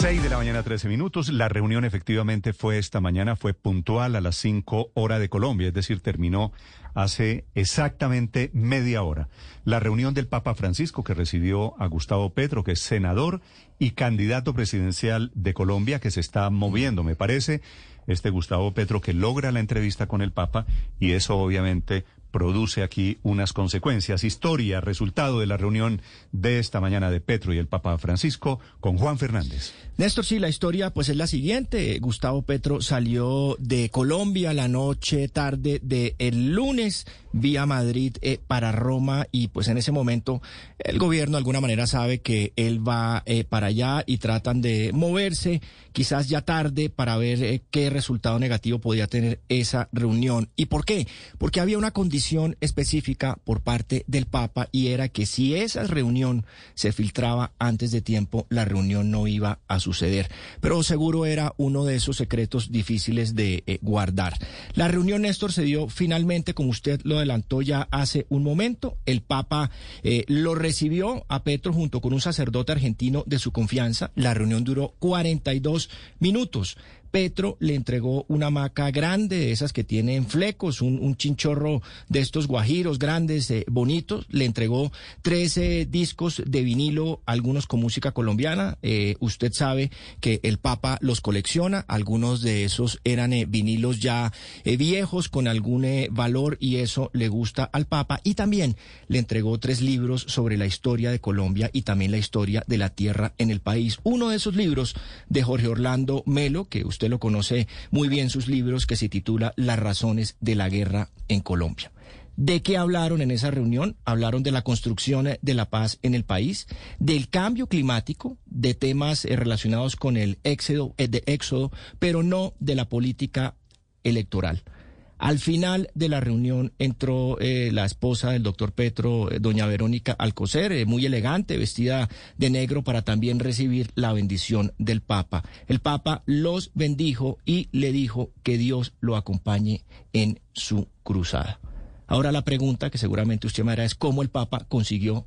6 de la mañana, 13 minutos. La reunión efectivamente fue esta mañana, fue puntual a las 5 horas de Colombia, es decir, terminó hace exactamente media hora. La reunión del Papa Francisco que recibió a Gustavo Petro, que es senador y candidato presidencial de Colombia, que se está moviendo, me parece, este Gustavo Petro que logra la entrevista con el Papa y eso obviamente produce aquí unas consecuencias. Historia, resultado de la reunión de esta mañana de Petro y el Papa Francisco con Juan Fernández. Néstor, sí, la historia pues es la siguiente. Gustavo Petro salió de Colombia la noche tarde del el lunes vía Madrid eh, para Roma y pues en ese momento el gobierno de alguna manera sabe que él va eh, para allá y tratan de moverse quizás ya tarde para ver eh, qué resultado negativo podía tener esa reunión. ¿Y por qué? Porque había una condición específica por parte del Papa y era que si esa reunión se filtraba antes de tiempo, la reunión no iba a suceder. Pero seguro era uno de esos secretos difíciles de guardar. La reunión, Néstor, se dio finalmente, como usted lo adelantó ya hace un momento. El Papa eh, lo recibió a Petro junto con un sacerdote argentino de su confianza. La reunión duró 42 minutos. Petro le entregó una hamaca grande, de esas que tienen flecos, un, chinchorro de estos guajiros grandes, eh, bonitos. Le entregó 13 discos de vinilo, algunos con música colombiana. Eh, usted sabe que el Papa los colecciona. Algunos de esos eran eh, vinilos ya viejos, con algún valor, y eso le gusta al Papa. Y también le entregó tres libros sobre la historia de Colombia y también la historia de la tierra en el país. Uno de esos libros de Jorge Orlando Melo, que usted usted lo conoce muy bien, sus libros que se titula Las razones de la guerra en Colombia. ¿De qué hablaron en esa reunión? Hablaron de la construcción de la paz en el país, del cambio climático, de temas eh, relacionados con el éxodo, eh, éxodo, pero no de la política electoral. Al final de la reunión entró eh, la esposa del doctor Petro, eh, doña Verónica Alcocer, eh, muy elegante, vestida de negro para también recibir la bendición del Papa. El Papa los bendijo y le dijo que Dios lo acompañe en su cruzada. Ahora la pregunta que seguramente usted me hará es cómo el Papa consiguió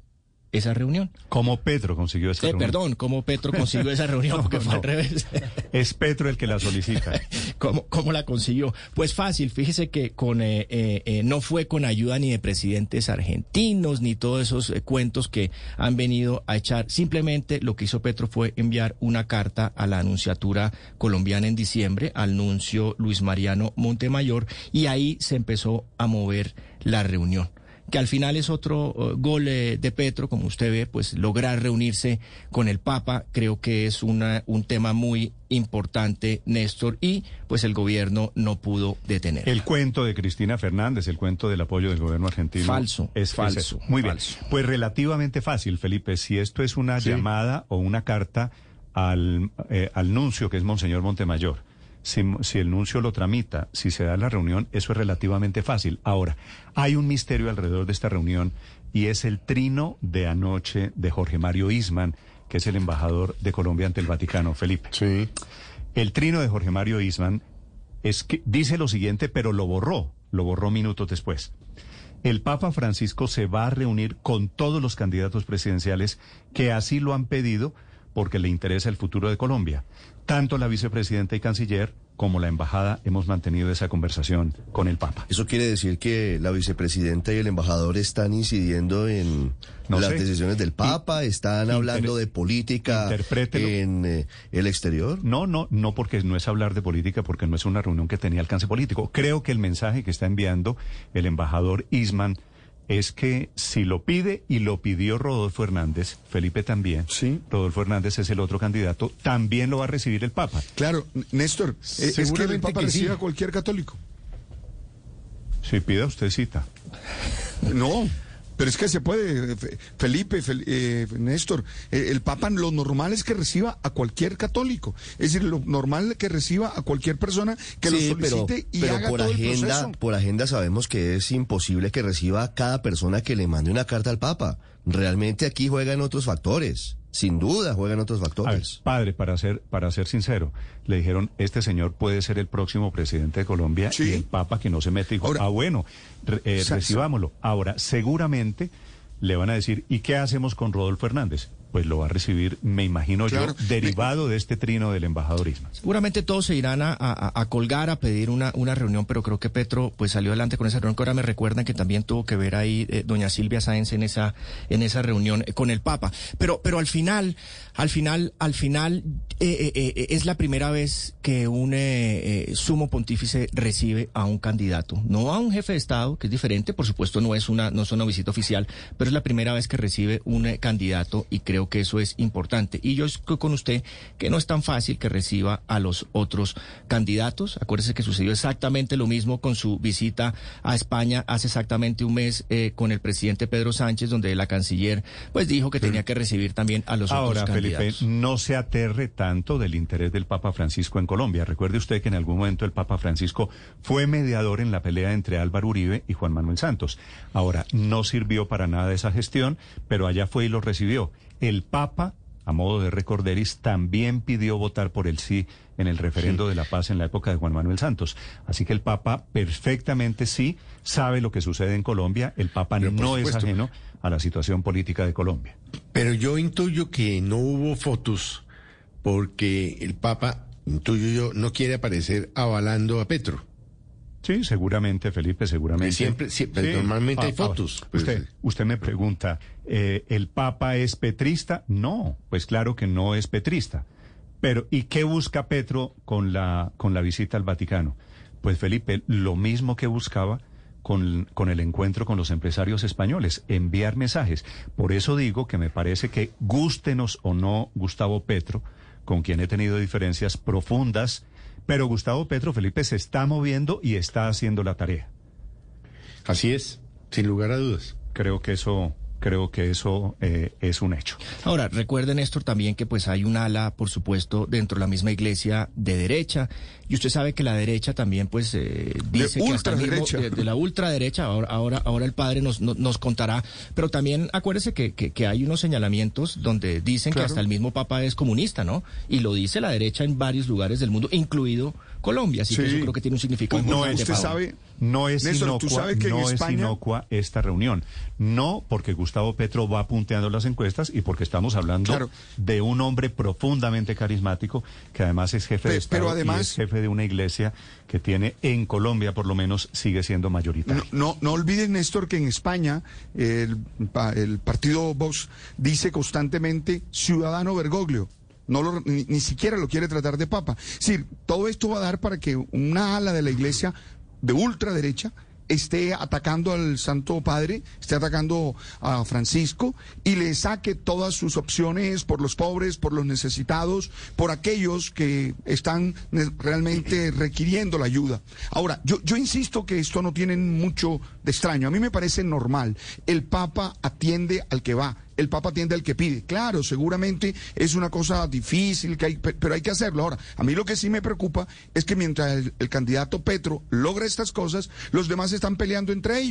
esa reunión. ¿Cómo Petro consiguió esa reunión? Perdón, ¿cómo Petro consiguió esa reunión? Porque fue al revés. es Petro el que la solicita. ¿Cómo, ¿Cómo, la consiguió? Pues fácil, fíjese que con eh, eh, eh, no fue con ayuda ni de presidentes argentinos, ni todos esos cuentos que han venido a echar. Simplemente lo que hizo Petro fue enviar una carta a la anunciatura colombiana en diciembre, al nuncio Luis Mariano Montemayor, y ahí se empezó a mover la reunión que al final es otro uh, gol eh, de Petro, como usted ve, pues lograr reunirse con el Papa, creo que es una, un tema muy importante, Néstor, y pues el gobierno no pudo detener. El cuento de Cristina Fernández, el cuento del apoyo del gobierno argentino. Falso. Es falso. muy bien. Pues relativamente fácil, Felipe, si esto es una llamada o una carta al, eh, al nuncio que es Monseñor Montemayor si, el nuncio lo tramita, si se da la reunión, eso es relativamente fácil. Ahora, hay un misterio alrededor de esta reunión y es el trino de anoche de Jorge Mario Isman, que es el embajador de Colombia ante el Vaticano, Felipe. Sí. El trino de Jorge Mario Isman es que dice lo siguiente, pero lo borró, lo borró minutos después. El Papa Francisco se va a reunir con todos los candidatos presidenciales que así lo han pedido porque le interesa el futuro de Colombia. Tanto la vicepresidenta y canciller como la embajada hemos mantenido esa conversación con el Papa. ¿Eso quiere decir que la vicepresidenta y el embajador están incidiendo en las decisiones del Papa? ¿Están hablando de política en eh, el exterior? No, no, no porque no es hablar de política, porque no es una reunión que tenía alcance político. Creo que el mensaje que está enviando el embajador Isman es que si lo pide y lo pidió Rodolfo Hernández, Felipe también, sí. Rodolfo Hernández es el otro candidato, también lo va a recibir el Papa. Claro, Néstor, eh, es que el Papa recibe a cualquier católico. Si pida usted cita. No, pero es que se puede, Felipe, eh, Néstor, eh, el Papa lo normal es que reciba a cualquier católico. Es decir, lo normal es que reciba a cualquier persona que lo solicite y haga por todo agenda, el proceso. Por agenda sabemos que es imposible que reciba a cada persona que le mande una carta al Papa. Realmente aquí juegan otros factores. Sin duda juegan otros factores. padre, para ser, para ser sincero, le dijeron, este señor puede ser el próximo presidente de Colombia y el Papa que no se mete dijo, ah, bueno, eh, recibámoslo. Ahora, seguramente le van a decir, ¿y qué hacemos con Rodolfo Hernández? Pues lo va a recibir, me imagino yo, derivado de este trino del embajador Seguramente todos se irán a, colgar, a pedir una, una reunión, pero creo que Petro pues salió adelante con esa reunión, que ahora me recuerdan que también tuvo que ver ahí eh, doña Silvia Sáenz en esa, en esa reunión con el Papa. Pero, pero al final, al final, al final, eh, eh, es la primera vez que un sumo pontífice recibe a un candidato, no a un jefe de Estado, que es diferente, por supuesto no es una, no es una visita oficial, pero es la primera vez que recibe un candidato y creo que eso es importante. Y yo estoy con usted que no es tan fácil que reciba a los otros candidatos. Acuérdese que sucedió exactamente lo mismo con su visita a España hace exactamente un mes eh, con el presidente Pedro Sánchez, donde la canciller pues dijo que tenía que recibir también a los otros candidatos. Felipe, no se aterre tanto del interés del Papa Francisco en Colombia. Recuerde usted que en algún momento el Papa Francisco fue mediador en la pelea entre Álvaro Uribe y Juan Manuel Santos. Ahora, no sirvió para nada esa gestión, pero allá fue y lo recibió. El Papa, a modo de recorderis, también pidió votar por el sí en el referendo de la paz en la época de Juan Manuel Santos. Así que el Papa perfectamente sí sabe lo que sucede en Colombia. El Papa no es ajeno a la situación política de Colombia. Pero yo intuyo que no hubo fotos porque el Papa, intuyo yo, no quiere aparecer avalando a Petro. Sí, seguramente, Felipe, seguramente. Siempre, siempre normalmente hay ah, ah, fotos. Pues, usted, usted me pregunta, eh, ¿el Papa es petrista? No, pues claro que no es petrista. Pero, ¿y qué busca Petro con la, con la visita al Vaticano? Pues Felipe, lo mismo que buscaba con, con, el encuentro con los empresarios españoles, enviar mensajes. Por eso digo que me parece que gústenos o no Gustavo Petro, con quien he tenido diferencias profundas, pero Gustavo Petro Felipe se está moviendo y está haciendo la tarea. Así es, sin lugar a dudas. Creo que eso creo que eso eh, es un hecho. Ahora, recuerden, Néstor, también que pues hay un ala, por supuesto, dentro de la misma iglesia de derecha, y usted sabe que la derecha también pues eh, dice que hasta de, la ultraderecha, ahora, ahora, ahora el padre nos, nos, contará, pero también acuérdese que, que, hay unos señalamientos donde dicen que hasta el mismo Papa es comunista, ¿no? Y lo dice la derecha en varios lugares del mundo, incluido Colombia, así que eso creo que tiene un significado no, usted sabe, no es inocua, no es inocua esta reunión. No porque Gustavo Petro va punteando las encuestas y porque estamos hablando de un hombre profundamente carismático que además es jefe de Estado además, y es jefe de una iglesia que tiene en Colombia por lo menos sigue siendo mayoritaria. No, no, olviden Néstor que en España el, el partido Vox dice constantemente ciudadano Bergoglio no ni, siquiera lo quiere tratar de papa. Es decir, todo esto va a dar para que una ala de la iglesia de ultraderecha esté atacando al Santo Padre, esté atacando a Francisco y le saque todas sus opciones por los pobres, por los necesitados, por aquellos que están realmente requiriendo la ayuda. Ahora, yo, yo insisto que esto no tiene mucho de extraño. A mí me parece normal. El Papa atiende al que va el Papa atiende al que pide. Claro, seguramente es una cosa difícil, que hay, pero hay que hacerlo. Ahora, a mí lo que sí me preocupa es que mientras el, el candidato Petro logra estas cosas, los demás están peleando entre ellos.